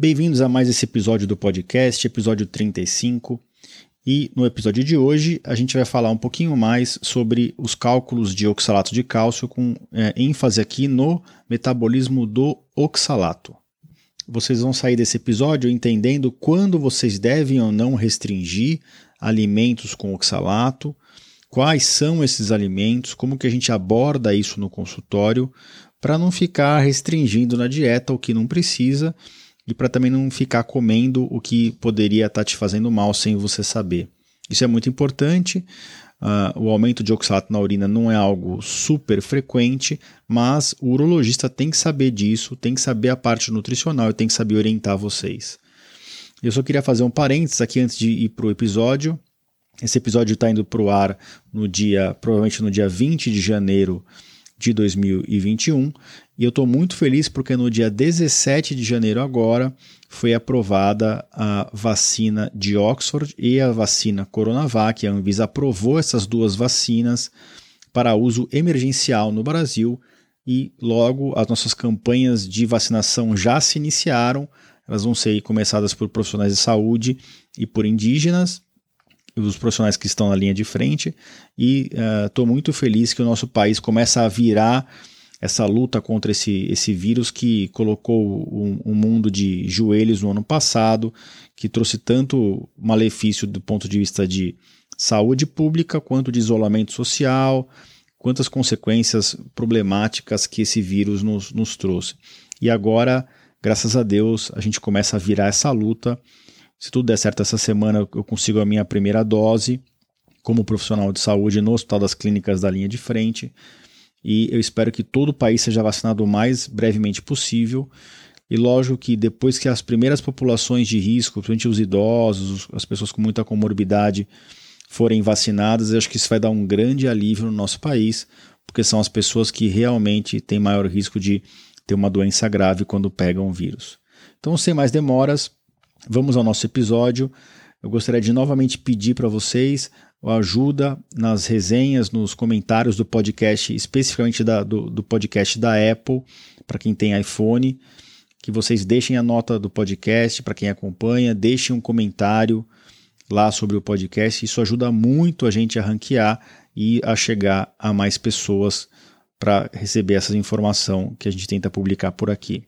Bem-vindos a mais esse episódio do podcast, episódio 35. E no episódio de hoje a gente vai falar um pouquinho mais sobre os cálculos de oxalato de cálcio, com é, ênfase aqui no metabolismo do oxalato. Vocês vão sair desse episódio entendendo quando vocês devem ou não restringir alimentos com oxalato, quais são esses alimentos, como que a gente aborda isso no consultório, para não ficar restringindo na dieta o que não precisa e para também não ficar comendo o que poderia estar tá te fazendo mal sem você saber. Isso é muito importante. Uh, o aumento de oxalato na urina não é algo super frequente, mas o urologista tem que saber disso, tem que saber a parte nutricional e tem que saber orientar vocês. Eu só queria fazer um parênteses aqui antes de ir para o episódio. Esse episódio está indo para o ar no dia, provavelmente no dia 20 de janeiro de 2021. E eu estou muito feliz porque no dia 17 de janeiro agora foi aprovada a vacina de Oxford e a vacina Coronavac. A Anvisa aprovou essas duas vacinas para uso emergencial no Brasil e logo as nossas campanhas de vacinação já se iniciaram. Elas vão ser começadas por profissionais de saúde e por indígenas os profissionais que estão na linha de frente e estou uh, muito feliz que o nosso país começa a virar essa luta contra esse, esse vírus que colocou o, o mundo de joelhos no ano passado, que trouxe tanto malefício do ponto de vista de saúde pública quanto de isolamento social, quantas consequências problemáticas que esse vírus nos, nos trouxe. E agora, graças a Deus, a gente começa a virar essa luta se tudo der certo essa semana, eu consigo a minha primeira dose como profissional de saúde no Hospital das Clínicas da linha de frente. E eu espero que todo o país seja vacinado o mais brevemente possível. E lógico que depois que as primeiras populações de risco, principalmente os idosos, as pessoas com muita comorbidade, forem vacinadas, eu acho que isso vai dar um grande alívio no nosso país, porque são as pessoas que realmente têm maior risco de ter uma doença grave quando pegam o vírus. Então, sem mais demoras, Vamos ao nosso episódio. Eu gostaria de novamente pedir para vocês ajuda nas resenhas, nos comentários do podcast, especificamente da, do, do podcast da Apple, para quem tem iPhone, que vocês deixem a nota do podcast para quem acompanha, deixem um comentário lá sobre o podcast. Isso ajuda muito a gente a ranquear e a chegar a mais pessoas para receber essa informação que a gente tenta publicar por aqui.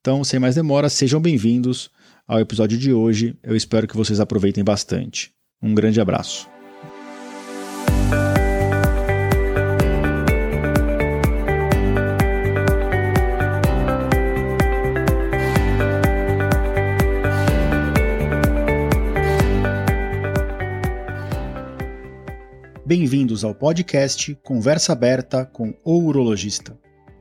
Então, sem mais demora, sejam bem-vindos ao episódio de hoje. Eu espero que vocês aproveitem bastante. Um grande abraço. Bem-vindos ao podcast Conversa Aberta com o Urologista.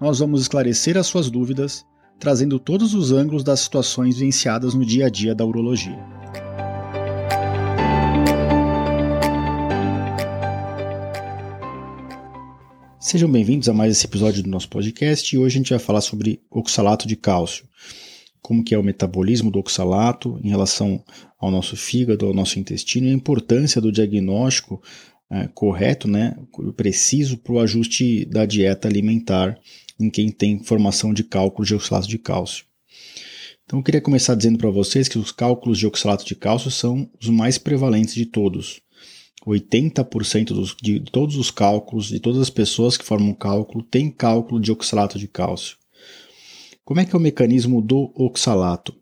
nós vamos esclarecer as suas dúvidas, trazendo todos os ângulos das situações vivenciadas no dia a dia da urologia. Sejam bem-vindos a mais esse episódio do nosso podcast e hoje a gente vai falar sobre oxalato de cálcio. Como que é o metabolismo do oxalato em relação ao nosso fígado, ao nosso intestino e a importância do diagnóstico é, correto, né, preciso para o ajuste da dieta alimentar em quem tem formação de cálculos de oxalato de cálcio. Então eu queria começar dizendo para vocês que os cálculos de oxalato de cálcio são os mais prevalentes de todos. 80% dos, de todos os cálculos, de todas as pessoas que formam cálculo, tem cálculo de oxalato de cálcio. Como é que é o mecanismo do oxalato?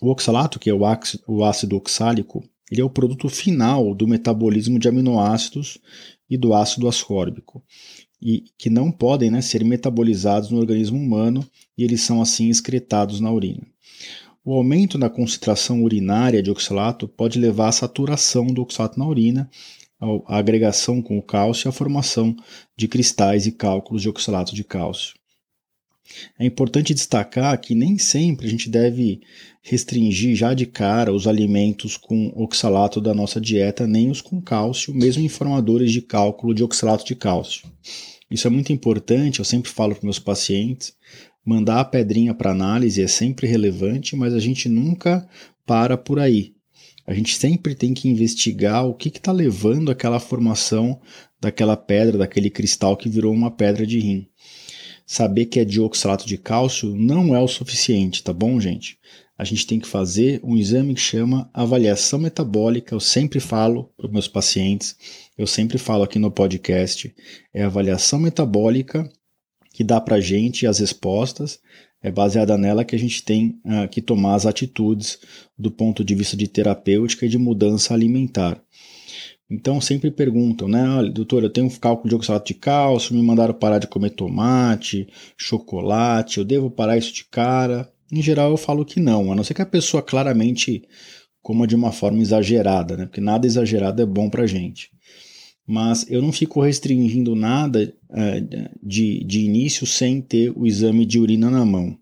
O oxalato, que é o ácido oxálico, ele é o produto final do metabolismo de aminoácidos e do ácido ascórbico e que não podem né, ser metabolizados no organismo humano e eles são assim excretados na urina. O aumento na concentração urinária de oxalato pode levar à saturação do oxalato na urina, à agregação com o cálcio e à formação de cristais e cálculos de oxalato de cálcio. É importante destacar que nem sempre a gente deve restringir já de cara os alimentos com oxalato da nossa dieta, nem os com cálcio, mesmo em formadores de cálculo de oxalato de cálcio. Isso é muito importante, eu sempre falo para meus pacientes, mandar a pedrinha para análise é sempre relevante, mas a gente nunca para por aí. A gente sempre tem que investigar o que está levando aquela formação daquela pedra, daquele cristal que virou uma pedra de rim. Saber que é dioxalato de cálcio não é o suficiente, tá bom, gente? A gente tem que fazer um exame que chama avaliação metabólica. Eu sempre falo para os meus pacientes, eu sempre falo aqui no podcast, é avaliação metabólica que dá para a gente as respostas. É baseada nela que a gente tem uh, que tomar as atitudes do ponto de vista de terapêutica e de mudança alimentar. Então sempre perguntam, né? Olha, doutor, eu tenho um cálculo de oxalato de cálcio, me mandaram parar de comer tomate, chocolate, eu devo parar isso de cara? Em geral eu falo que não, a não ser que a pessoa claramente coma de uma forma exagerada, né? Porque nada exagerado é bom pra gente. Mas eu não fico restringindo nada uh, de, de início sem ter o exame de urina na mão.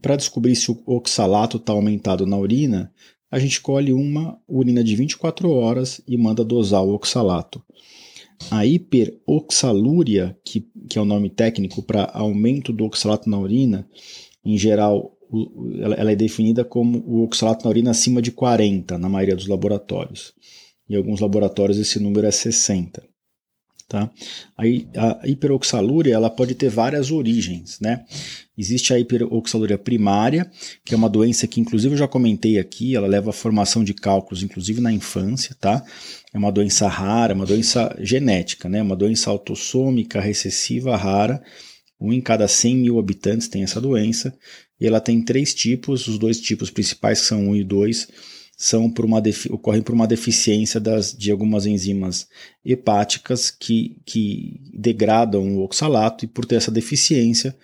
Para descobrir se o oxalato está aumentado na urina, a gente colhe uma urina de 24 horas e manda dosar o oxalato. A hiperoxalúria, que, que é o nome técnico para aumento do oxalato na urina, em geral, ela, é definida como o oxalato na urina acima de 40 na maioria dos laboratórios. Em alguns laboratórios esse número é 60. Tá? A hiperoxalúria ela pode ter várias origens. Né? Existe a hiperoxalúria primária, que é uma doença que, inclusive, eu já comentei aqui, ela leva à formação de cálculos, inclusive na infância. Tá? É uma doença rara, uma doença genética, né? uma doença autossômica recessiva rara. Um em cada 100 mil habitantes tem essa doença. E ela tem três tipos, os dois tipos principais, são 1 e 2, são por uma ocorrem por uma deficiência das, de algumas enzimas hepáticas que, que degradam o oxalato e por ter essa deficiência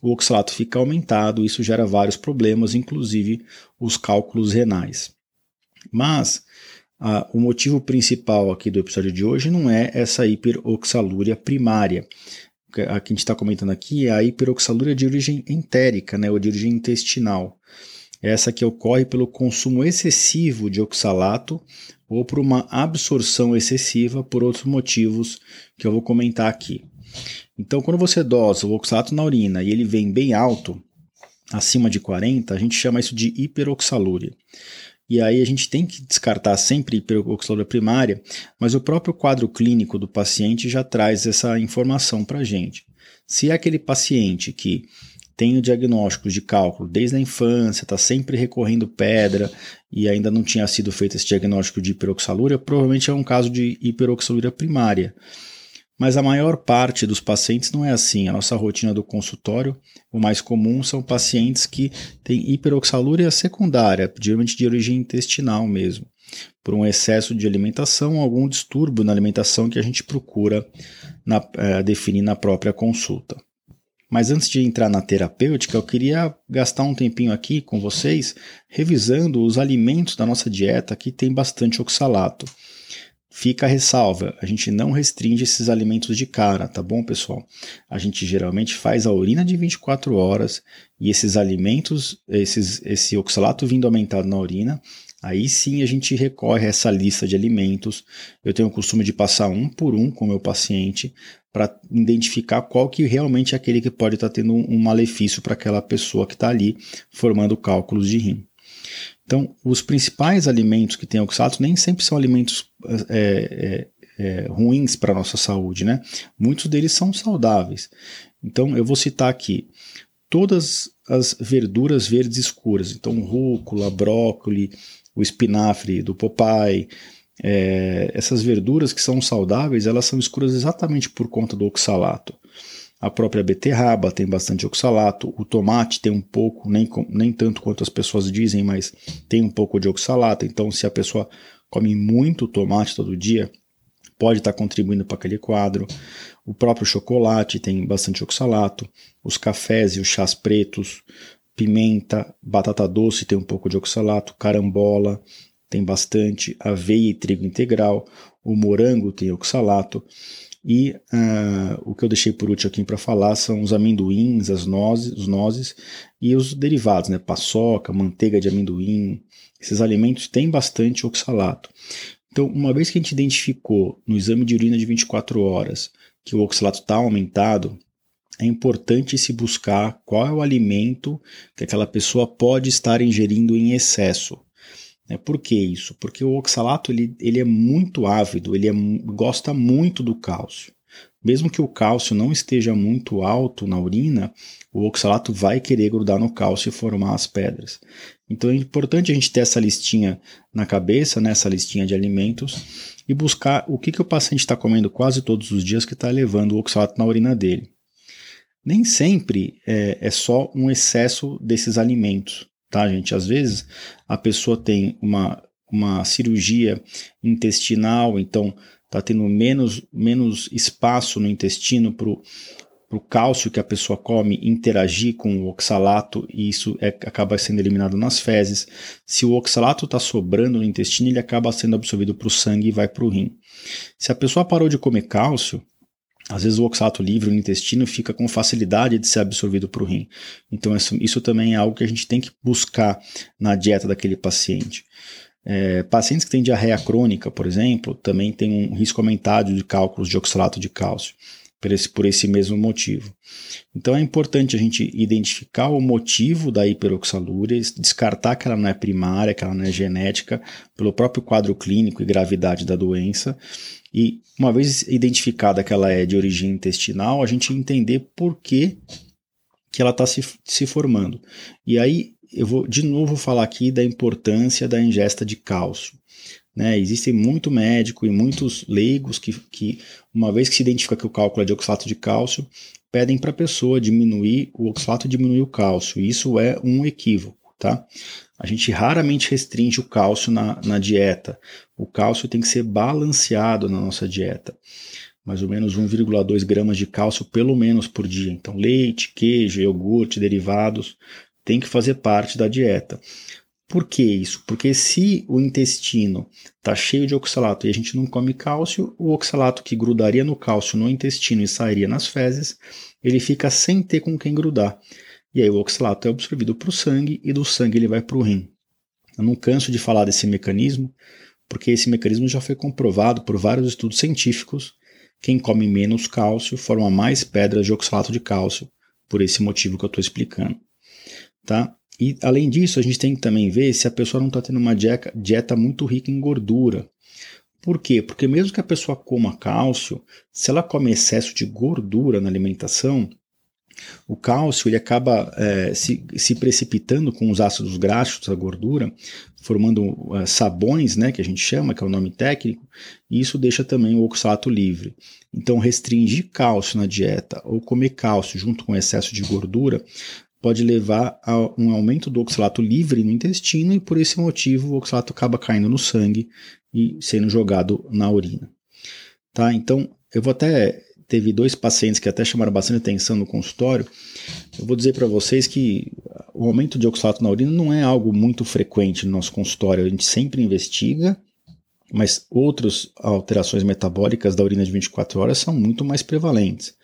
o oxalato fica aumentado, isso gera vários problemas, inclusive os cálculos renais. Mas o motivo principal aqui do episódio de hoje não é essa hiperoxalúria primária. A que a gente está comentando aqui é a hiperoxalúria de origem entérica, né, ou de origem intestinal essa que ocorre pelo consumo excessivo de oxalato ou por uma absorção excessiva por outros motivos que eu vou comentar aqui. Então, quando você dosa o oxalato na urina e ele vem bem alto, acima de 40, a gente chama isso de hiperoxalúria. E aí a gente tem que descartar sempre hiperoxalúria primária, mas o próprio quadro clínico do paciente já traz essa informação para a gente. Se é aquele paciente que tem o diagnóstico de cálculo desde a infância, está sempre recorrendo pedra e ainda não tinha sido feito esse diagnóstico de hiperoxalúria, provavelmente é um caso de hiperoxalúria primária. Mas a maior parte dos pacientes não é assim. A nossa rotina do consultório, o mais comum são pacientes que têm hiperoxalúria secundária, geralmente de origem intestinal mesmo, por um excesso de alimentação, algum distúrbio na alimentação que a gente procura na, é, definir na própria consulta. Mas antes de entrar na terapêutica, eu queria gastar um tempinho aqui com vocês revisando os alimentos da nossa dieta que tem bastante oxalato. Fica a ressalva, a gente não restringe esses alimentos de cara, tá bom, pessoal? A gente geralmente faz a urina de 24 horas e esses alimentos, esses, esse oxalato vindo aumentado na urina, Aí sim a gente recorre a essa lista de alimentos. Eu tenho o costume de passar um por um com o meu paciente para identificar qual que realmente é aquele que pode estar tá tendo um malefício para aquela pessoa que está ali formando cálculos de rim. Então, os principais alimentos que têm oxalato nem sempre são alimentos é, é, é, ruins para a nossa saúde, né? Muitos deles são saudáveis. Então, eu vou citar aqui todas as verduras verdes escuras. Então, rúcula, brócolis, o espinafre do Popeye. É, essas verduras que são saudáveis, elas são escuras exatamente por conta do oxalato. A própria beterraba tem bastante oxalato, o tomate tem um pouco, nem, nem tanto quanto as pessoas dizem, mas tem um pouco de oxalato. Então, se a pessoa come muito tomate todo dia, pode estar contribuindo para aquele quadro. O próprio chocolate tem bastante oxalato, os cafés e os chás pretos, pimenta, batata doce tem um pouco de oxalato, carambola tem bastante, aveia e trigo integral, o morango tem oxalato. E uh, o que eu deixei por último aqui para falar são os amendoins, as nozes, os nozes e os derivados, né? Paçoca, manteiga de amendoim. Esses alimentos têm bastante oxalato. Então, uma vez que a gente identificou no exame de urina de 24 horas que o oxalato está aumentado, é importante se buscar qual é o alimento que aquela pessoa pode estar ingerindo em excesso. Né? Por que isso? Porque o oxalato ele, ele é muito ávido, ele é, gosta muito do cálcio. Mesmo que o cálcio não esteja muito alto na urina, o oxalato vai querer grudar no cálcio e formar as pedras. Então é importante a gente ter essa listinha na cabeça, né, essa listinha de alimentos, e buscar o que, que o paciente está comendo quase todos os dias que está levando o oxalato na urina dele. Nem sempre é, é só um excesso desses alimentos tá, gente? Às vezes a pessoa tem uma, uma cirurgia intestinal, então tá tendo menos, menos espaço no intestino para o cálcio que a pessoa come interagir com o oxalato e isso é, acaba sendo eliminado nas fezes. Se o oxalato está sobrando no intestino, ele acaba sendo absorvido para o sangue e vai para o rim. Se a pessoa parou de comer cálcio, às vezes o oxalato livre no intestino fica com facilidade de ser absorvido para o rim. Então isso, isso, também é algo que a gente tem que buscar na dieta daquele paciente. É, pacientes que têm diarreia crônica, por exemplo, também têm um risco aumentado de cálculos de oxalato de cálcio, por esse, por esse mesmo motivo. Então é importante a gente identificar o motivo da hiperoxalúria, descartar que ela não é primária, que ela não é genética, pelo próprio quadro clínico e gravidade da doença, e uma vez identificada que ela é de origem intestinal, a gente entender por que, que ela está se, se formando. E aí eu vou de novo falar aqui da importância da ingesta de cálcio. Né? Existem muito médico e muitos leigos que, que, uma vez que se identifica que o cálculo é de oxalato de cálcio, pedem para a pessoa diminuir o oxalato e diminuir o cálcio. Isso é um equívoco. Tá? A gente raramente restringe o cálcio na, na dieta. O cálcio tem que ser balanceado na nossa dieta. Mais ou menos 1,2 gramas de cálcio pelo menos por dia. Então, leite, queijo, iogurte, derivados, tem que fazer parte da dieta. Por que isso? Porque se o intestino está cheio de oxalato e a gente não come cálcio, o oxalato que grudaria no cálcio no intestino e sairia nas fezes, ele fica sem ter com quem grudar. E aí o oxalato é absorvido para o sangue e do sangue ele vai para o rim. Eu não canso de falar desse mecanismo, porque esse mecanismo já foi comprovado por vários estudos científicos. Quem come menos cálcio forma mais pedras de oxalato de cálcio, por esse motivo que eu estou explicando. Tá? E além disso, a gente tem que também ver se a pessoa não está tendo uma dieta muito rica em gordura. Por quê? Porque mesmo que a pessoa coma cálcio, se ela come excesso de gordura na alimentação, o cálcio ele acaba é, se, se, precipitando com os ácidos graxos, a gordura, formando uh, sabões, né, que a gente chama, que é o nome técnico, e isso deixa também o oxalato livre. Então, restringir cálcio na dieta ou comer cálcio junto com excesso de gordura pode levar a um aumento do oxalato livre no intestino e por esse motivo o oxalato acaba caindo no sangue e sendo jogado na urina. Tá? Então, eu vou até teve dois pacientes que até chamaram bastante atenção no consultório. Eu vou dizer para vocês que o aumento de oxalato na urina não é algo muito frequente no nosso consultório. A gente sempre investiga, mas outras alterações metabólicas da urina de 24 horas são muito mais prevalentes.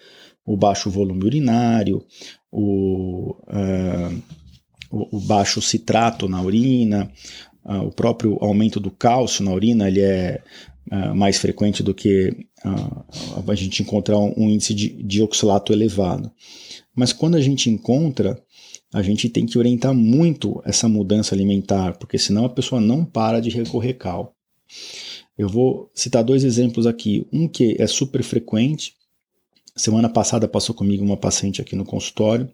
O baixo volume urinário, o, uh, o, o baixo citrato na urina, uh, o próprio aumento do cálcio na urina, ele é uh, mais frequente do que uh, a gente encontrar um, um índice de, de oxalato elevado. Mas quando a gente encontra, a gente tem que orientar muito essa mudança alimentar, porque senão a pessoa não para de recorrer cal. Eu vou citar dois exemplos aqui. Um que é super frequente. Semana passada passou comigo uma paciente aqui no consultório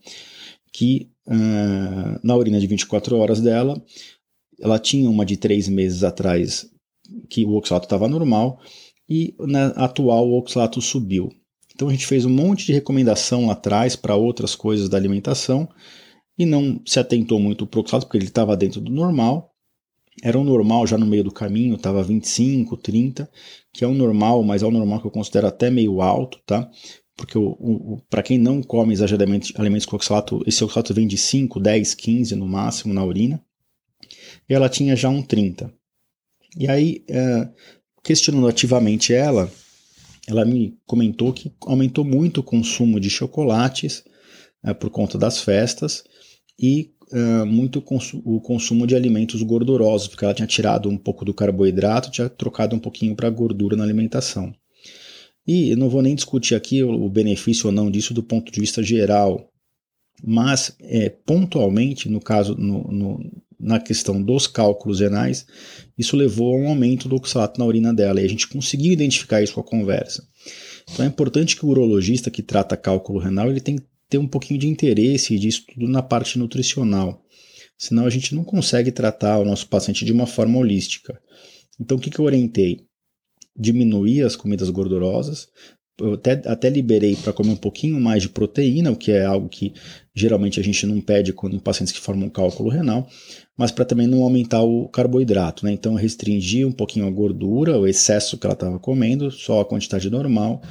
que uh, na urina de 24 horas dela, ela tinha uma de três meses atrás que o oxalato estava normal e na atual o oxalato subiu. Então a gente fez um monte de recomendação lá atrás para outras coisas da alimentação e não se atentou muito para o oxalato porque ele estava dentro do normal. Era o um normal já no meio do caminho, estava 25, 30, que é o um normal, mas é o um normal que eu considero até meio alto, tá? Porque para quem não come exageradamente alimentos com oxalato, esse oxalato vem de 5, 10, 15 no máximo na urina. Ela tinha já um 30. E aí, é, questionando ativamente ela, ela me comentou que aumentou muito o consumo de chocolates uh, por conta das festas e uh, muito consu o consumo de alimentos gordurosos, porque ela tinha tirado um pouco do carboidrato, tinha trocado um pouquinho para gordura na alimentação. E eu não vou nem discutir aqui o, benefício ou não disso do ponto de vista geral, mas é, pontualmente, no caso, no, no, na questão dos cálculos renais, isso levou a um aumento do oxalato na urina dela, e a gente conseguiu identificar isso com a conversa. Então é importante que o urologista que trata cálculo renal ele tem que ter um pouquinho de interesse de estudo na parte nutricional, senão a gente não consegue tratar o nosso paciente de uma forma holística. Então o que, que eu orientei? diminuir as comidas gordurosas. Eu até, até liberei para comer um pouquinho mais de proteína, o que é algo que geralmente a gente não pede quando em pacientes que formam cálculo renal, mas para também não aumentar o carboidrato. Né? Então, eu restringi um pouquinho a gordura, o excesso que ela estava comendo, só a quantidade normal.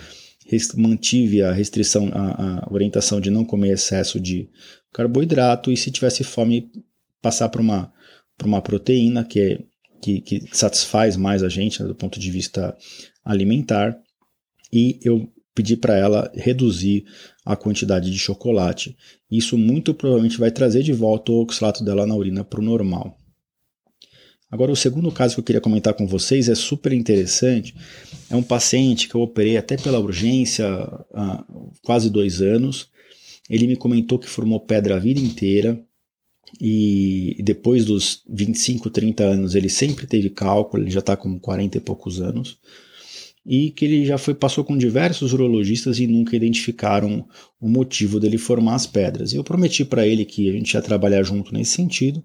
Mantive a restrição, a, a orientação de não comer excesso de carboidrato e se tivesse fome, passar para uma, uma proteína, que é que, que satisfaz mais a gente né, do ponto de vista alimentar. E eu pedi para ela reduzir a quantidade de chocolate. Isso muito provavelmente vai trazer de volta o oxalato dela na urina para o normal. Agora, o segundo caso que eu queria comentar com vocês é super interessante. É um paciente que eu operei até pela urgência há quase dois anos. Ele me comentou que formou pedra a vida inteira, e depois dos 25, 30 anos ele sempre teve cálculo, ele já está com 40 e poucos anos, e que ele já foi passou com diversos urologistas e nunca identificaram o motivo dele formar as pedras. Eu prometi para ele que a gente ia trabalhar junto nesse sentido,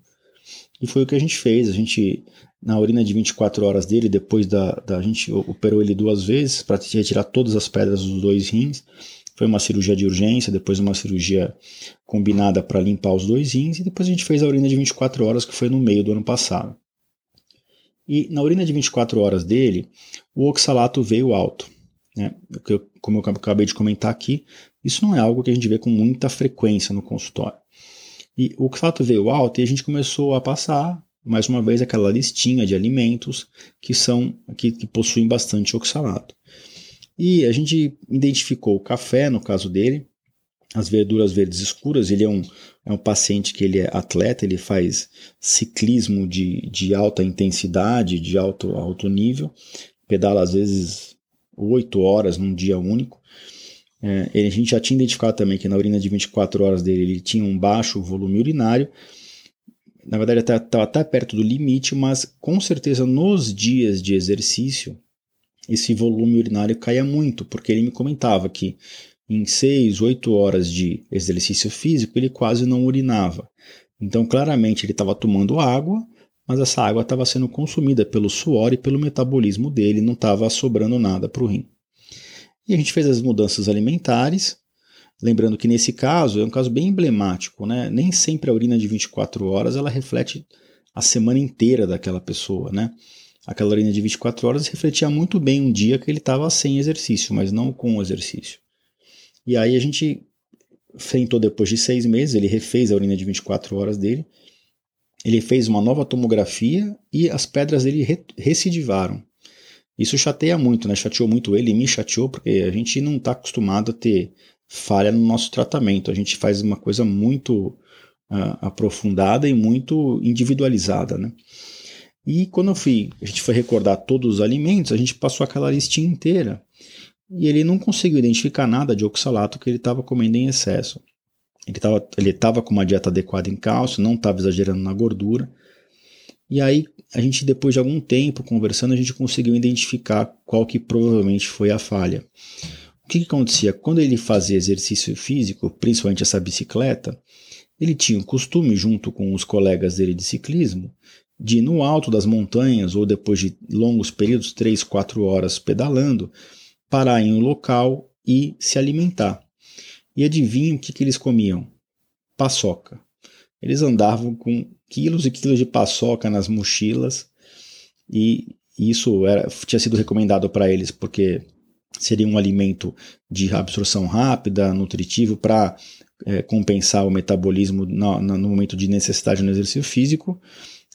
e foi o que a gente fez. A gente, na urina de 24 horas dele, depois da, da a gente operou ele duas vezes para retirar todas as pedras dos dois rins, foi uma cirurgia de urgência, depois uma cirurgia combinada para limpar os dois rins, e depois a gente fez a urina de 24 horas, que foi no meio do ano passado. E na urina de 24 horas dele, o oxalato veio alto. Né? Como eu acabei de comentar aqui, isso não é algo que a gente vê com muita frequência no consultório. E o oxalato veio alto e a gente começou a passar, mais uma vez, aquela listinha de alimentos que são que, que possuem bastante oxalato. E a gente identificou o café, no caso dele, as verduras verdes escuras. Ele é um, é um paciente que ele é atleta, ele faz ciclismo de, de alta intensidade, de alto, alto nível, pedala às vezes oito horas num dia único. É, a gente já tinha identificado também que na urina de 24 horas dele ele tinha um baixo volume urinário. Na verdade, estava até perto do limite, mas com certeza nos dias de exercício esse volume urinário caia muito, porque ele me comentava que em 6, 8 horas de exercício físico ele quase não urinava. Então, claramente, ele estava tomando água, mas essa água estava sendo consumida pelo suor e pelo metabolismo dele, não estava sobrando nada para o rim. E a gente fez as mudanças alimentares, lembrando que nesse caso é um caso bem emblemático, né? Nem sempre a urina de 24 horas ela reflete a semana inteira daquela pessoa, né? aquela urina de 24 horas refletia muito bem um dia que ele estava sem exercício, mas não com exercício. E aí a gente enfrentou depois de seis meses, ele refez a urina de 24 horas dele, ele fez uma nova tomografia e as pedras dele recidivaram. Isso chateia muito, né? Chateou muito ele me chateou, porque a gente não está acostumado a ter falha no nosso tratamento. A gente faz uma coisa muito uh, aprofundada e muito individualizada, né? E quando eu fui, a gente foi recordar todos os alimentos, a gente passou aquela listinha inteira. E ele não conseguiu identificar nada de oxalato que ele estava comendo em excesso. Ele estava ele tava com uma dieta adequada em cálcio, não estava exagerando na gordura. E aí, a gente, depois de algum tempo conversando, a gente conseguiu identificar qual que provavelmente foi a falha. O que, que acontecia? Quando ele fazia exercício físico, principalmente essa bicicleta, ele tinha o costume, junto com os colegas dele de ciclismo, de no alto das montanhas ou depois de longos períodos, 3, 4 horas pedalando, parar em um local e se alimentar. E adivinha o que, que eles comiam? Paçoca. Eles andavam com quilos e quilos de paçoca nas mochilas e isso era, tinha sido recomendado para eles porque seria um alimento de absorção rápida, nutritivo para é, compensar o metabolismo no, no momento de necessidade no exercício físico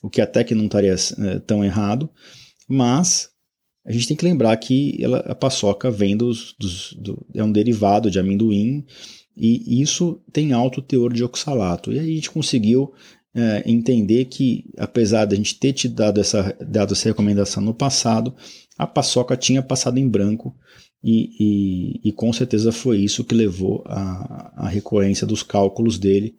o que até que não estaria é, tão errado, mas a gente tem que lembrar que ela, a paçoca vem dos, dos do, é um derivado de amendoim e isso tem alto teor de oxalato. E a gente conseguiu é, entender que, apesar de a gente ter te dado essa, dado essa recomendação no passado, a paçoca tinha passado em branco e, e, e com certeza foi isso que levou à, recorrência dos cálculos dele.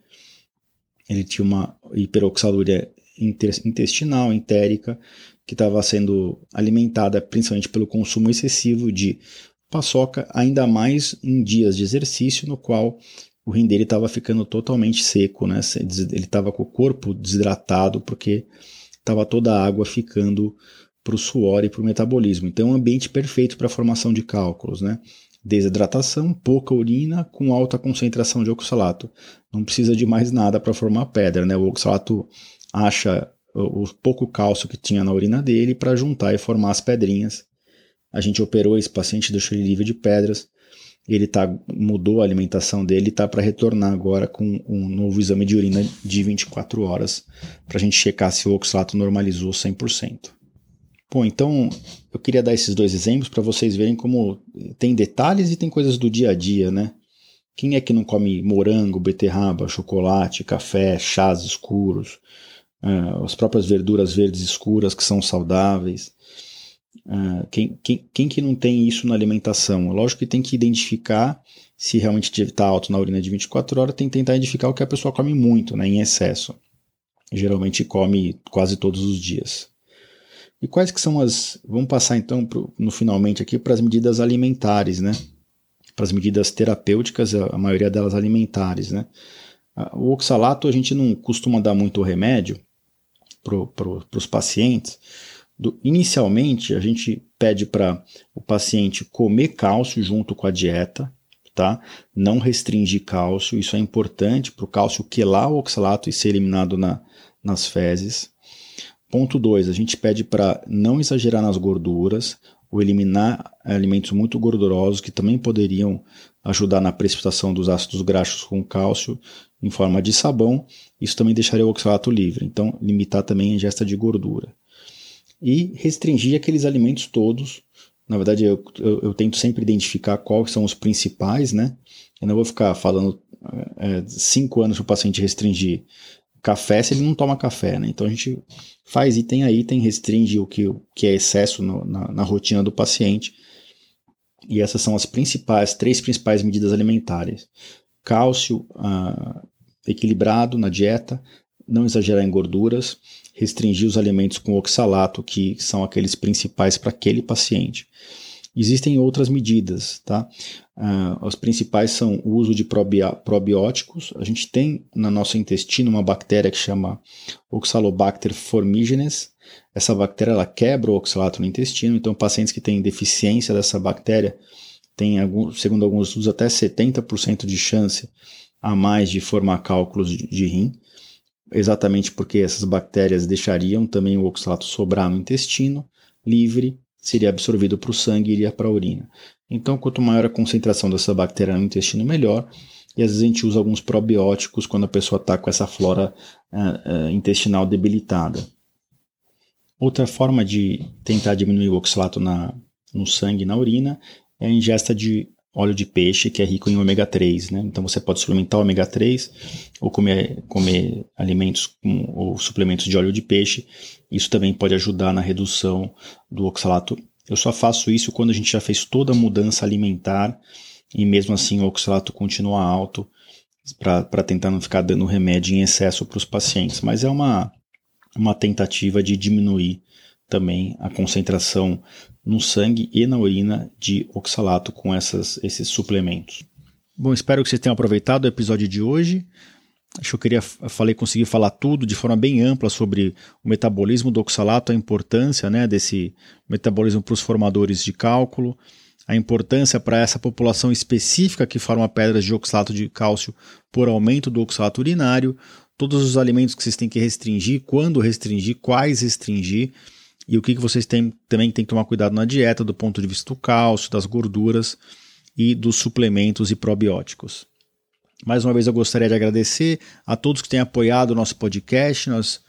Ele tinha uma hiperoxaluria intestinal, entérica, que estava sendo alimentada principalmente pelo consumo excessivo de paçoca, ainda mais em dias de exercício, no qual o rim dele estava ficando totalmente seco, né? Ele estava com o corpo desidratado porque estava toda a água ficando para o suor e para o metabolismo. Então, é um ambiente perfeito para a formação de cálculos, né? Desidratação, pouca urina com alta concentração de oxalato. Não precisa de mais nada para formar pedra, né? O oxalato acha o, pouco cálcio que tinha na urina dele para juntar e formar as pedrinhas. A gente operou esse paciente, deixou ele livre de pedras. Ele tá, mudou a alimentação dele e está para retornar agora com um novo exame de urina de 24 horas para a gente checar se o oxalato normalizou 100%. Bom, então eu queria dar esses dois exemplos para vocês verem como tem detalhes e tem coisas do dia a dia, né? Quem é que não come morango, beterraba, chocolate, café, chás escuros, uh, as próprias verduras verdes escuras que são saudáveis? Uh, quem, quem, quem que não tem isso na alimentação? Lógico que tem que identificar se realmente está alto na urina de 24 horas, tem que tentar identificar o que a pessoa come muito, né, em excesso. Geralmente come quase todos os dias. E quais que são as. Vamos passar então pro, no finalmente aqui para as medidas alimentares, né? Para as medidas terapêuticas, a maioria delas alimentares, né? O oxalato a gente não costuma dar muito remédio para pro, os pacientes. Do, inicialmente, a gente pede para o paciente comer cálcio junto com a dieta, tá? Não restringir cálcio, isso é importante para o cálcio quelar o oxalato e ser eliminado na, nas fezes. Ponto 2, a gente pede para não exagerar nas gorduras ou eliminar alimentos muito gordurosos que também poderiam ajudar na precipitação dos ácidos graxos com cálcio em forma de sabão. Isso também deixaria o oxalato livre. Então, limitar também a ingesta de gordura. E restringir aqueles alimentos todos. Na verdade, eu, eu, eu tento sempre identificar quais são os principais, né? Eu não vou ficar falando é, cinco anos para o paciente restringir café se ele não toma café, né? Então a gente faz item a item, restringe o que, o que é excesso no, na, na, rotina do paciente. E essas são as principais, três principais medidas alimentares: cálcio ah, equilibrado na dieta, não exagerar em gorduras, restringir os alimentos com oxalato, que são aqueles principais para aquele paciente. Existem outras medidas, tá? Uh, as principais são o uso de probióticos. A gente tem no nosso intestino uma bactéria que chama Oxalobacter formigenes. Essa bactéria ela quebra o oxalato no intestino, então pacientes que têm deficiência dessa bactéria têm, segundo alguns estudos, até 70% de chance a mais de formar cálculos de, de rim, exatamente porque essas bactérias deixariam também o oxalato sobrar no intestino livre seria absorvido para o sangue e iria para a urina. Então, quanto maior a concentração dessa bactéria no intestino, melhor. E às vezes a gente usa alguns probióticos quando a pessoa está com essa flora uh, uh, intestinal debilitada. Outra forma de tentar diminuir o oxalato na, no sangue e na urina é a ingesta de óleo de peixe, que é rico em ômega 3. Né? Então você pode suplementar ômega 3 ou comer, comer alimentos com, ou suplementos de óleo de peixe. Isso também pode ajudar na redução do oxalato. Eu só faço isso quando a gente já fez toda a mudança alimentar e mesmo assim o oxalato continua alto para tentar não ficar dando remédio em excesso para os pacientes. Mas é uma, uma tentativa de diminuir também a concentração no sangue e na urina de oxalato com essas, esses suplementos. Bom, espero que vocês tenham aproveitado o episódio de hoje. Acho que eu queria, falei, conseguir falar tudo de forma bem ampla sobre o metabolismo do oxalato, a importância né, desse metabolismo para os formadores de cálculo, a importância para essa população específica que forma pedras de oxalato de cálcio por aumento do oxalato urinário, todos os alimentos que vocês têm que restringir, quando restringir, quais restringir e o que, que vocês têm, também têm que tomar cuidado na dieta do ponto de vista do cálcio, das gorduras e dos suplementos e probióticos. Mais uma vez eu gostaria de agradecer a todos que têm apoiado o nosso podcast. Nós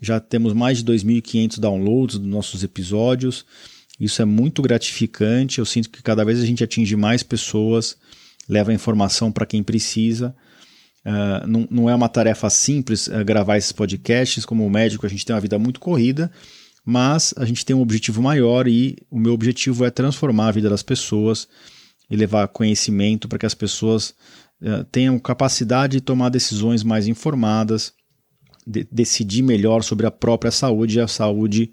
já temos mais de 2.500 downloads dos nossos episódios Isso é muito gratificante. Eu sinto que cada vez a gente atinge mais pessoas, leva informação para quem precisa. Uh, não, não, é uma tarefa simples uh, gravar esses podcasts. Como médico, a gente tem uma vida muito corrida, mas a gente tem um objetivo maior e o meu objetivo é transformar a vida das pessoas e levar conhecimento para que as pessoas uh, tenham capacidade de tomar decisões mais informadas, de, decidir melhor sobre a própria saúde e a saúde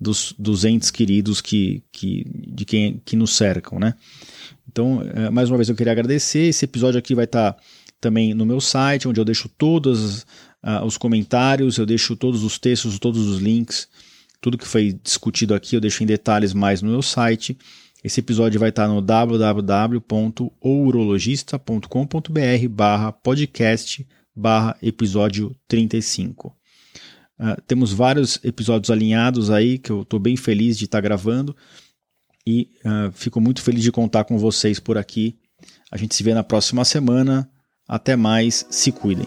dos, dos entes queridos que, que, de quem que nos cercam, né? Então, uh, mais uma vez eu queria agradecer. Esse episódio aqui vai estar tá também no meu site, onde eu deixo todos uh, os comentários, eu deixo todos os textos, todos os links, tudo que foi discutido aqui eu deixo em detalhes mais no meu site. Esse episódio vai estar no www.ourologista.com.br barra podcast barra episódio 35. Uh, ah, temos vários episódios alinhados aí que eu estou bem feliz de estar tá gravando e uh, fico muito feliz de contar com vocês por aqui. A gente se vê na próxima semana. Até mais, se cuidem.